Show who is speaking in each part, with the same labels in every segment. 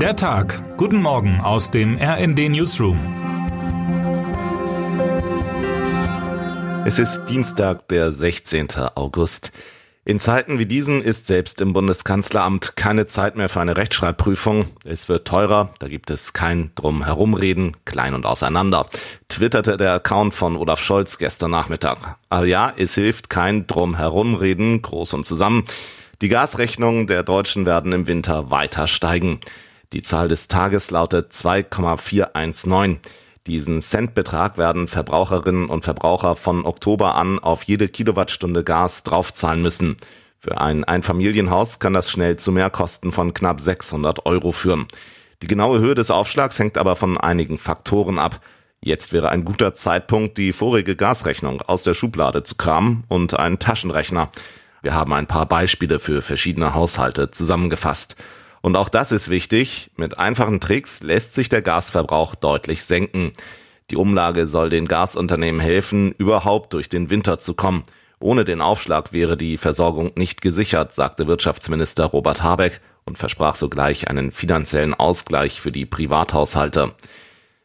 Speaker 1: Der Tag. Guten Morgen aus dem RND Newsroom.
Speaker 2: Es ist Dienstag, der 16. August. In Zeiten wie diesen ist selbst im Bundeskanzleramt keine Zeit mehr für eine Rechtschreibprüfung. Es wird teurer, da gibt es kein Drumherumreden, klein und auseinander, twitterte der Account von Olaf Scholz gestern Nachmittag. Aber ja, es hilft kein Drumherumreden, groß und zusammen. Die Gasrechnungen der Deutschen werden im Winter weiter steigen. Die Zahl des Tages lautet 2,419. Diesen Centbetrag werden Verbraucherinnen und Verbraucher von Oktober an auf jede Kilowattstunde Gas draufzahlen müssen. Für ein Einfamilienhaus kann das schnell zu Mehrkosten von knapp 600 Euro führen. Die genaue Höhe des Aufschlags hängt aber von einigen Faktoren ab. Jetzt wäre ein guter Zeitpunkt, die vorige Gasrechnung aus der Schublade zu kramen und einen Taschenrechner. Wir haben ein paar Beispiele für verschiedene Haushalte zusammengefasst. Und auch das ist wichtig. Mit einfachen Tricks lässt sich der Gasverbrauch deutlich senken. Die Umlage soll den Gasunternehmen helfen, überhaupt durch den Winter zu kommen. Ohne den Aufschlag wäre die Versorgung nicht gesichert, sagte Wirtschaftsminister Robert Habeck und versprach sogleich einen finanziellen Ausgleich für die Privathaushalte.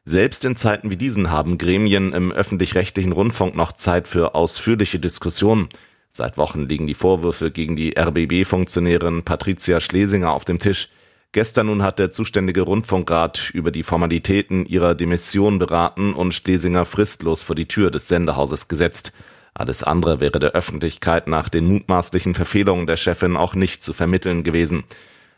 Speaker 2: Selbst in Zeiten wie diesen haben Gremien im öffentlich-rechtlichen Rundfunk noch Zeit für ausführliche Diskussionen. Seit Wochen liegen die Vorwürfe gegen die RBB-Funktionärin Patricia Schlesinger auf dem Tisch. Gestern nun hat der zuständige Rundfunkrat über die Formalitäten ihrer Demission beraten und Schlesinger fristlos vor die Tür des Sendehauses gesetzt. Alles andere wäre der Öffentlichkeit nach den mutmaßlichen Verfehlungen der Chefin auch nicht zu vermitteln gewesen.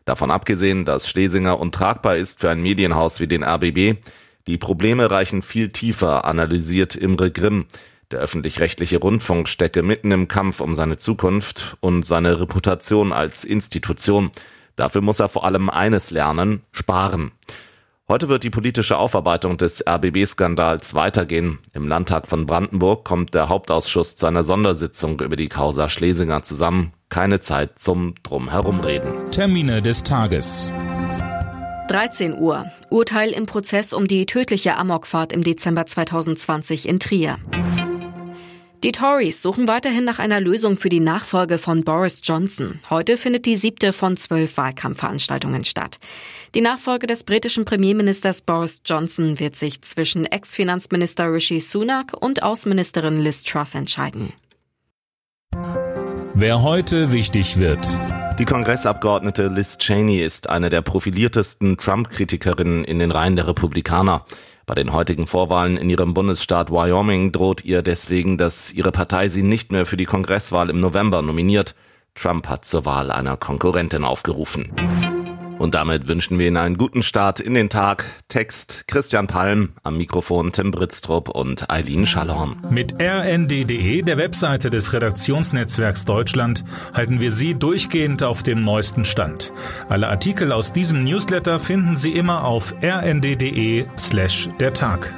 Speaker 2: Davon abgesehen, dass Schlesinger untragbar ist für ein Medienhaus wie den RBB, die Probleme reichen viel tiefer, analysiert Imre Grimm. Der öffentlich-rechtliche Rundfunk stecke mitten im Kampf um seine Zukunft und seine Reputation als Institution. Dafür muss er vor allem eines lernen, sparen. Heute wird die politische Aufarbeitung des RBB-Skandals weitergehen. Im Landtag von Brandenburg kommt der Hauptausschuss zu einer Sondersitzung über die Causa Schlesinger zusammen. Keine Zeit zum Drumherumreden.
Speaker 1: Termine des Tages.
Speaker 3: 13 Uhr. Urteil im Prozess um die tödliche Amokfahrt im Dezember 2020 in Trier. Die Tories suchen weiterhin nach einer Lösung für die Nachfolge von Boris Johnson. Heute findet die siebte von zwölf Wahlkampfveranstaltungen statt. Die Nachfolge des britischen Premierministers Boris Johnson wird sich zwischen Ex-Finanzminister Rishi Sunak und Außenministerin Liz Truss entscheiden.
Speaker 1: Wer heute wichtig wird.
Speaker 2: Die Kongressabgeordnete Liz Cheney ist eine der profiliertesten Trump-Kritikerinnen in den Reihen der Republikaner. Bei den heutigen Vorwahlen in ihrem Bundesstaat Wyoming droht ihr deswegen, dass ihre Partei sie nicht mehr für die Kongresswahl im November nominiert. Trump hat zur Wahl einer Konkurrentin aufgerufen. Und damit wünschen wir Ihnen einen guten Start in den Tag. Text Christian Palm, am Mikrofon Tim Britztrup und Eileen Schallorn.
Speaker 1: Mit rnd.de, der Webseite des Redaktionsnetzwerks Deutschland, halten wir Sie durchgehend auf dem neuesten Stand. Alle Artikel aus diesem Newsletter finden Sie immer auf rnd.de slash der Tag.